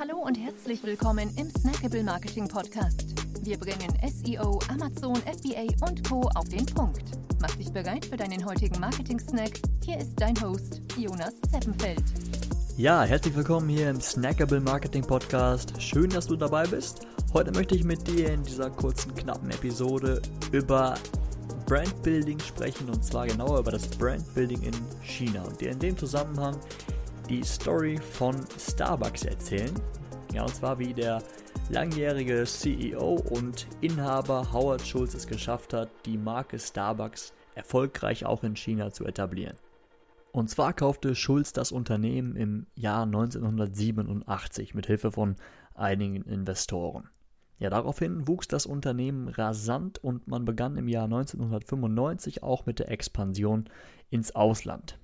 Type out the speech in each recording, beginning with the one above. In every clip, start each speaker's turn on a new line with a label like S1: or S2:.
S1: Hallo und herzlich willkommen im Snackable Marketing Podcast. Wir bringen SEO, Amazon, FBA und Co. auf den Punkt. Mach dich bereit für deinen heutigen Marketing-Snack. Hier ist dein Host, Jonas Zeppenfeld.
S2: Ja, herzlich willkommen hier im Snackable Marketing Podcast. Schön, dass du dabei bist. Heute möchte ich mit dir in dieser kurzen, knappen Episode über Brandbuilding sprechen und zwar genauer über das Brandbuilding in China und dir in dem Zusammenhang die Story von Starbucks erzählen. Ja, und zwar wie der langjährige CEO und Inhaber Howard Schulz es geschafft hat, die Marke Starbucks erfolgreich auch in China zu etablieren. Und zwar kaufte Schulz das Unternehmen im Jahr 1987 mit Hilfe von einigen Investoren. Ja, daraufhin wuchs das Unternehmen rasant und man begann im Jahr 1995 auch mit der Expansion ins Ausland.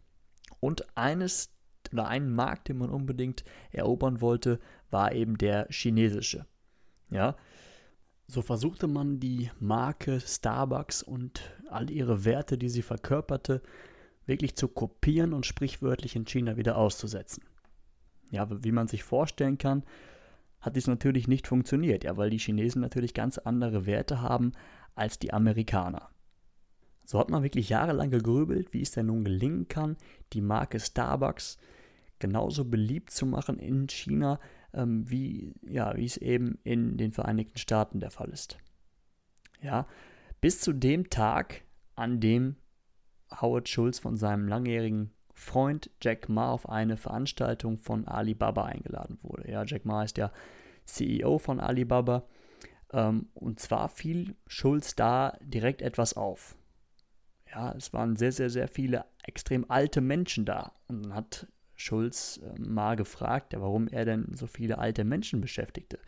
S2: Und eines oder einen Markt, den man unbedingt erobern wollte, war eben der chinesische. Ja, so versuchte man die Marke Starbucks und all ihre Werte, die sie verkörperte, wirklich zu kopieren und sprichwörtlich in China wieder auszusetzen. Ja, wie man sich vorstellen kann, hat dies natürlich nicht funktioniert, ja, weil die Chinesen natürlich ganz andere Werte haben als die Amerikaner. So hat man wirklich jahrelang gegrübelt, wie es denn nun gelingen kann, die Marke Starbucks genauso beliebt zu machen in China, ähm, wie, ja, wie es eben in den Vereinigten Staaten der Fall ist. Ja, bis zu dem Tag, an dem Howard Schulz von seinem langjährigen Freund Jack Ma auf eine Veranstaltung von Alibaba eingeladen wurde. Ja, Jack Ma ist der CEO von Alibaba. Ähm, und zwar fiel Schulz da direkt etwas auf. Ja, es waren sehr, sehr, sehr viele extrem alte Menschen da. Und dann hat Schulz äh, Ma gefragt, warum er denn so viele alte Menschen beschäftigte.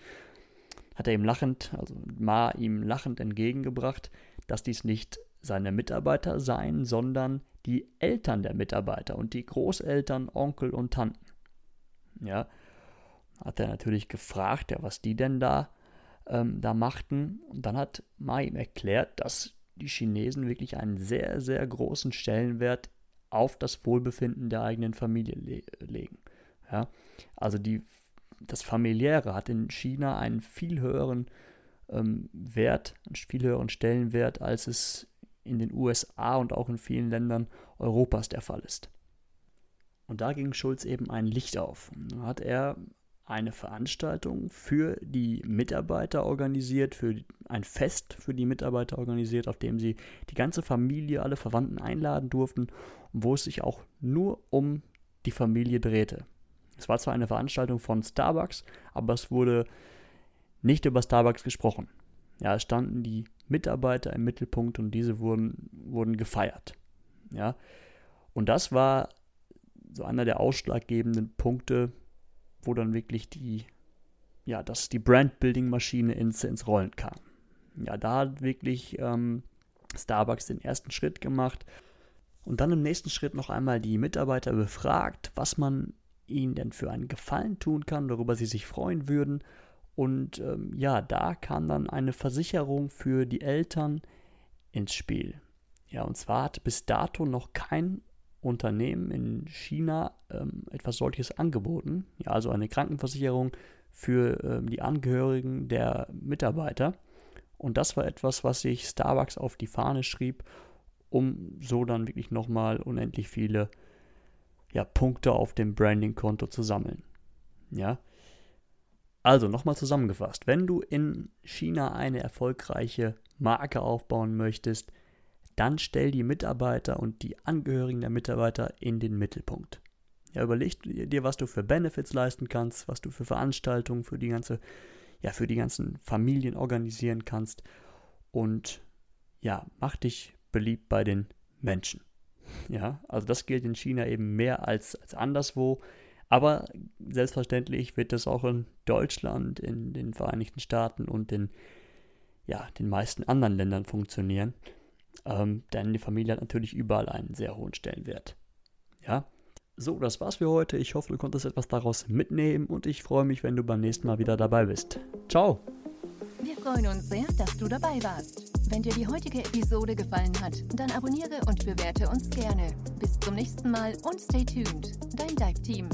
S2: Hat er ihm lachend, also Ma ihm lachend entgegengebracht, dass dies nicht seine Mitarbeiter seien, sondern die Eltern der Mitarbeiter und die Großeltern, Onkel und Tanten. Ja, hat er natürlich gefragt, ja, was die denn da, ähm, da machten. Und dann hat Ma ihm erklärt, dass die Chinesen wirklich einen sehr, sehr großen Stellenwert auf das Wohlbefinden der eigenen Familie le legen. Ja? Also die, das Familiäre hat in China einen viel höheren ähm, Wert, einen viel höheren Stellenwert, als es in den USA und auch in vielen Ländern Europas der Fall ist. Und da ging Schulz eben ein Licht auf. Da hat er eine Veranstaltung für die Mitarbeiter organisiert, für ein Fest für die Mitarbeiter organisiert, auf dem sie die ganze Familie, alle Verwandten einladen durften wo es sich auch nur um die Familie drehte. Es war zwar eine Veranstaltung von Starbucks, aber es wurde nicht über Starbucks gesprochen. Ja, es standen die Mitarbeiter im Mittelpunkt und diese wurden, wurden gefeiert. Ja, und das war so einer der ausschlaggebenden Punkte, wo dann wirklich die, ja, dass die Brand-Building-Maschine ins, ins Rollen kam. Ja, da hat wirklich ähm, Starbucks den ersten Schritt gemacht und dann im nächsten Schritt noch einmal die Mitarbeiter befragt, was man ihnen denn für einen Gefallen tun kann, worüber sie sich freuen würden. Und ähm, ja, da kam dann eine Versicherung für die Eltern ins Spiel. Ja, und zwar hat bis dato noch kein Unternehmen in China ähm, etwas solches angeboten. Ja, also eine Krankenversicherung für ähm, die Angehörigen der Mitarbeiter. Und das war etwas, was sich Starbucks auf die Fahne schrieb um so dann wirklich nochmal unendlich viele ja, Punkte auf dem Branding-Konto zu sammeln. Ja. Also nochmal zusammengefasst, wenn du in China eine erfolgreiche Marke aufbauen möchtest, dann stell die Mitarbeiter und die Angehörigen der Mitarbeiter in den Mittelpunkt. Ja, überleg dir, was du für Benefits leisten kannst, was du für Veranstaltungen für die ganze, ja, für die ganzen Familien organisieren kannst und ja, mach dich beliebt bei den Menschen. Ja, also das gilt in China eben mehr als, als anderswo. Aber selbstverständlich wird das auch in Deutschland, in den Vereinigten Staaten und in ja, den meisten anderen Ländern funktionieren. Ähm, denn die Familie hat natürlich überall einen sehr hohen Stellenwert. Ja, so, das war's für heute. Ich hoffe, du konntest etwas daraus mitnehmen und ich freue mich, wenn du beim nächsten Mal wieder dabei bist. Ciao!
S1: Wir freuen uns sehr, dass du dabei warst. Wenn dir die heutige Episode gefallen hat, dann abonniere und bewerte uns gerne. Bis zum nächsten Mal und stay tuned. Dein Dive Team.